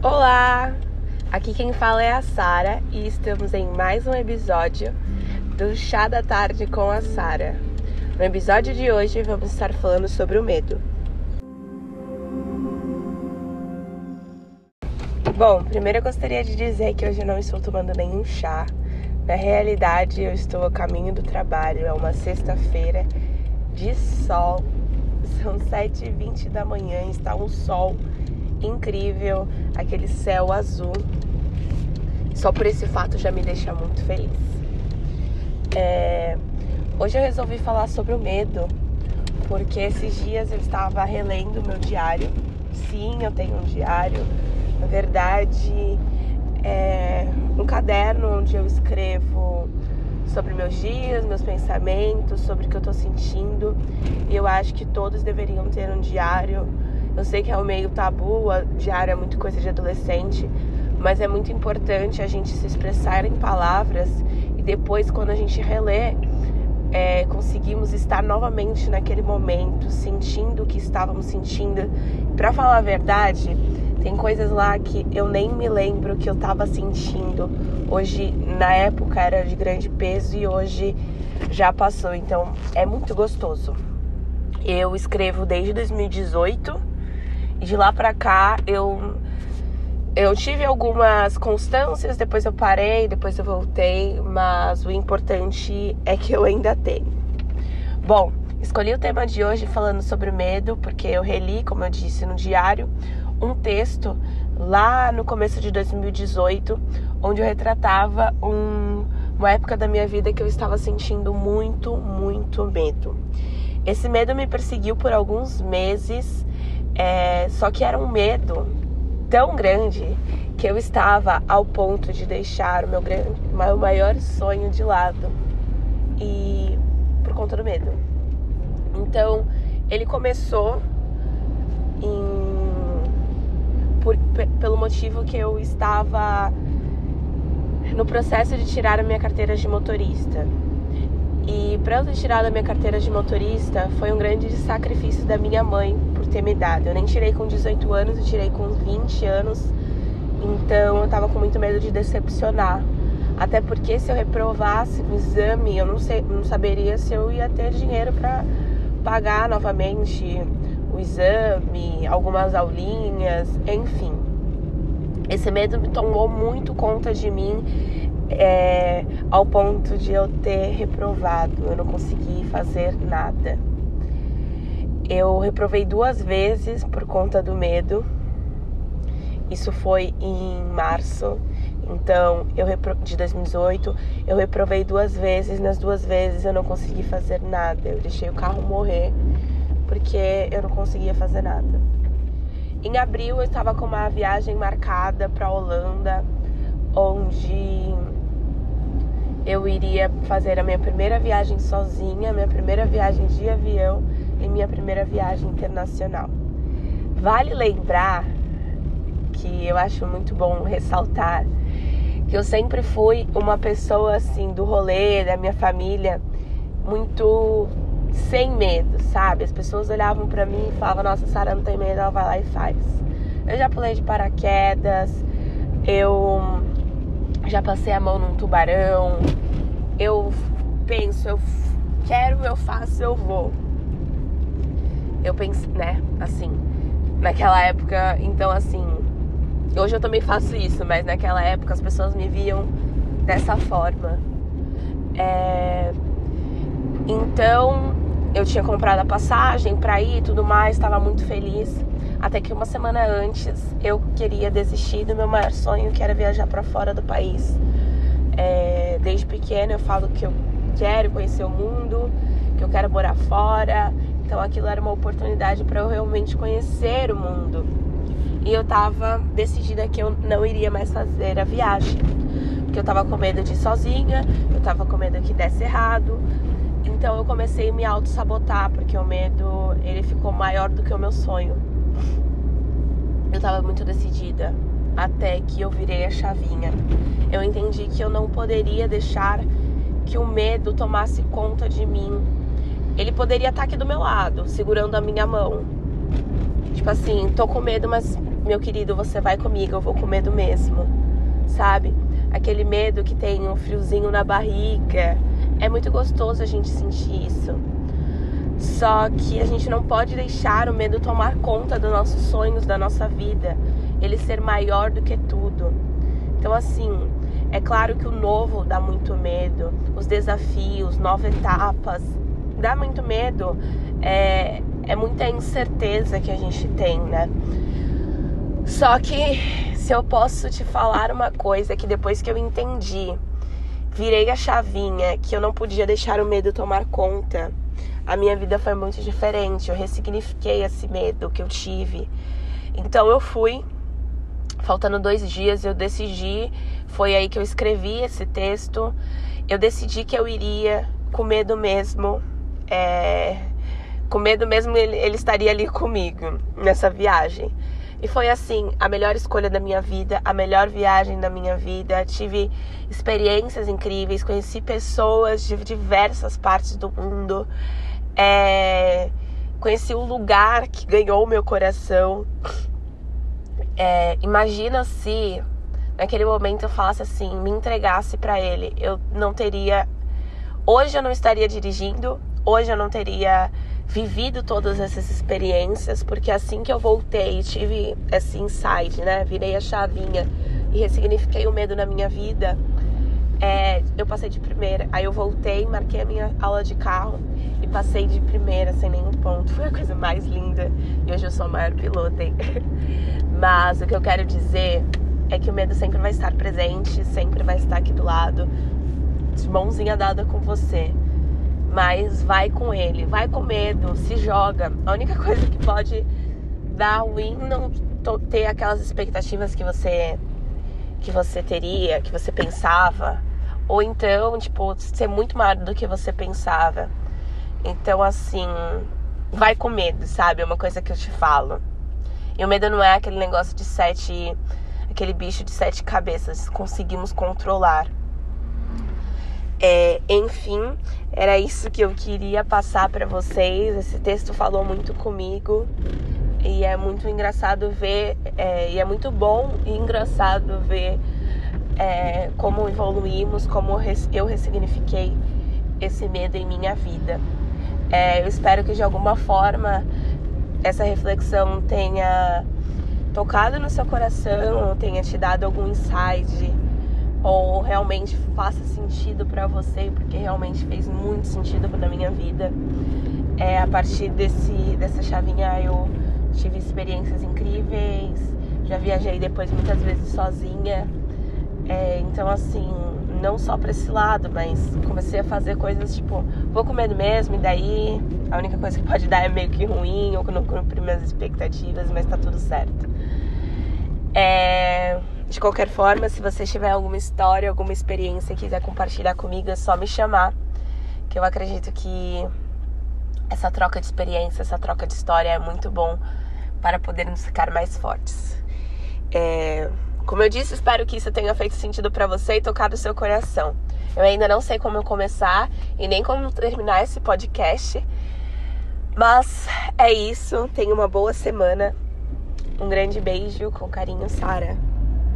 Olá! Aqui quem fala é a Sara e estamos em mais um episódio do Chá da Tarde com a Sara. No episódio de hoje vamos estar falando sobre o medo. Bom, primeiro eu gostaria de dizer que hoje não estou tomando nenhum chá. Na realidade, eu estou a caminho do trabalho. É uma sexta-feira de sol. São 7h20 da manhã, está um sol incrível, aquele céu azul. Só por esse fato já me deixa muito feliz. É... Hoje eu resolvi falar sobre o medo, porque esses dias eu estava relendo meu diário. Sim, eu tenho um diário. Na verdade, é um caderno onde eu escrevo sobre meus dias, meus pensamentos, sobre o que eu tô sentindo. E eu acho que todos deveriam ter um diário eu sei que é um meio tabu, a diário é muito coisa de adolescente, mas é muito importante a gente se expressar em palavras e depois, quando a gente relê, é, conseguimos estar novamente naquele momento, sentindo o que estávamos sentindo. Para falar a verdade, tem coisas lá que eu nem me lembro que eu estava sentindo. Hoje, na época, era de grande peso e hoje já passou. Então, é muito gostoso. Eu escrevo desde 2018 e de lá pra cá eu eu tive algumas constâncias, depois eu parei, depois eu voltei, mas o importante é que eu ainda tenho. Bom, escolhi o tema de hoje falando sobre medo, porque eu reli, como eu disse no diário, um texto lá no começo de 2018, onde eu retratava um, uma época da minha vida que eu estava sentindo muito, muito medo. Esse medo me perseguiu por alguns meses é, só que era um medo tão grande que eu estava ao ponto de deixar o meu, grande, meu maior sonho de lado e por conta do medo. Então ele começou em, por, pelo motivo que eu estava no processo de tirar a minha carteira de motorista. E para eu ter tirado a minha carteira de motorista foi um grande sacrifício da minha mãe por ter me dado. Eu nem tirei com 18 anos, eu tirei com 20 anos. Então eu tava com muito medo de decepcionar. Até porque se eu reprovasse o exame, eu não, sei, não saberia se eu ia ter dinheiro para pagar novamente o exame, algumas aulinhas, enfim. Esse medo me tomou muito conta de mim é, ao ponto de eu ter reprovado, eu não consegui fazer nada. Eu reprovei duas vezes por conta do medo. Isso foi em março. Então, eu repro... de 2018, eu reprovei duas vezes, nas duas vezes eu não consegui fazer nada. Eu deixei o carro morrer porque eu não conseguia fazer nada. Em abril eu estava com uma viagem marcada para Holanda, onde eu iria fazer a minha primeira viagem sozinha, minha primeira viagem de avião e minha primeira viagem internacional. Vale lembrar que eu acho muito bom ressaltar que eu sempre fui uma pessoa assim do rolê, da minha família, muito sem medo, sabe? As pessoas olhavam para mim e falavam: "Nossa, Sara não tem medo, ela vai lá e faz". Eu já pulei de paraquedas, eu já passei a mão num tubarão. Eu penso, eu quero, eu faço, eu vou. Eu penso, né, assim, naquela época, então assim, hoje eu também faço isso, mas naquela época as pessoas me viam dessa forma. É... Então, eu tinha comprado a passagem para ir e tudo mais, estava muito feliz. Até que uma semana antes eu queria desistir do meu maior sonho, que era viajar para fora do país. É, desde pequena eu falo que eu quero conhecer o mundo, que eu quero morar fora. Então aquilo era uma oportunidade para eu realmente conhecer o mundo. E eu tava decidida que eu não iria mais fazer a viagem. Porque eu tava com medo de ir sozinha, eu tava com medo que desse errado. Então eu comecei a me auto-sabotar, porque o medo ele ficou maior do que o meu sonho. Eu tava muito decidida até que eu virei a chavinha. Eu entendi que eu não poderia deixar que o medo tomasse conta de mim. Ele poderia estar aqui do meu lado, segurando a minha mão. Tipo assim, tô com medo, mas meu querido, você vai comigo, eu vou com medo mesmo, sabe? Aquele medo que tem um friozinho na barriga. É muito gostoso a gente sentir isso. Só que a gente não pode deixar o medo tomar conta dos nossos sonhos, da nossa vida, ele ser maior do que tudo. Então, assim, é claro que o novo dá muito medo, os desafios, novas etapas, dá muito medo. É, é muita incerteza que a gente tem, né? Só que se eu posso te falar uma coisa que depois que eu entendi, virei a chavinha que eu não podia deixar o medo tomar conta a minha vida foi muito diferente. Eu ressignifiquei esse medo que eu tive. Então eu fui, faltando dois dias, eu decidi. Foi aí que eu escrevi esse texto. Eu decidi que eu iria com medo mesmo. É, com medo mesmo ele, ele estaria ali comigo nessa viagem. E foi assim, a melhor escolha da minha vida, a melhor viagem da minha vida. Tive experiências incríveis, conheci pessoas de diversas partes do mundo. É, conheci o lugar que ganhou meu coração. É, imagina se naquele momento eu falasse assim, me entregasse para ele, eu não teria. Hoje eu não estaria dirigindo, hoje eu não teria vivido todas essas experiências, porque assim que eu voltei, tive esse insight, né? Virei a chavinha e ressignifiquei o medo na minha vida. É, eu passei de primeira, aí eu voltei, marquei a minha aula de carro e passei de primeira sem nenhum ponto. Foi a coisa mais linda e hoje eu sou a maior piloto, hein? Mas o que eu quero dizer é que o medo sempre vai estar presente, sempre vai estar aqui do lado, de mãozinha dada com você. Mas vai com ele, vai com medo, se joga. A única coisa que pode dar ruim não ter aquelas expectativas que você que você teria, que você pensava, ou então, tipo, ser muito maior do que você pensava. Então, assim, vai com medo, sabe? É uma coisa que eu te falo. E o medo não é aquele negócio de sete. aquele bicho de sete cabeças. Conseguimos controlar. É, enfim, era isso que eu queria passar para vocês. Esse texto falou muito comigo e é muito engraçado ver, é, e é muito bom e engraçado ver é, como evoluímos, como eu ressignifiquei esse medo em minha vida. É, eu espero que de alguma forma essa reflexão tenha tocado no seu coração, tenha te dado algum insight, ou realmente faça sentido para você, porque realmente fez muito sentido na minha vida. É, a partir desse, dessa chavinha eu tive experiências incríveis, já viajei depois muitas vezes sozinha. É, então assim, não só para esse lado, mas comecei a fazer coisas tipo, vou com medo mesmo, e daí a única coisa que pode dar é meio que ruim ou que não cumpri minhas expectativas, mas tá tudo certo. É, de qualquer forma, se você tiver alguma história, alguma experiência e quiser compartilhar comigo, é só me chamar, que eu acredito que essa troca de experiência, essa troca de história é muito bom para podermos ficar mais fortes. É, como eu disse, espero que isso tenha feito sentido para você e tocado o seu coração. Eu ainda não sei como começar e nem como terminar esse podcast. Mas é isso. Tenha uma boa semana. Um grande beijo com carinho, Sara.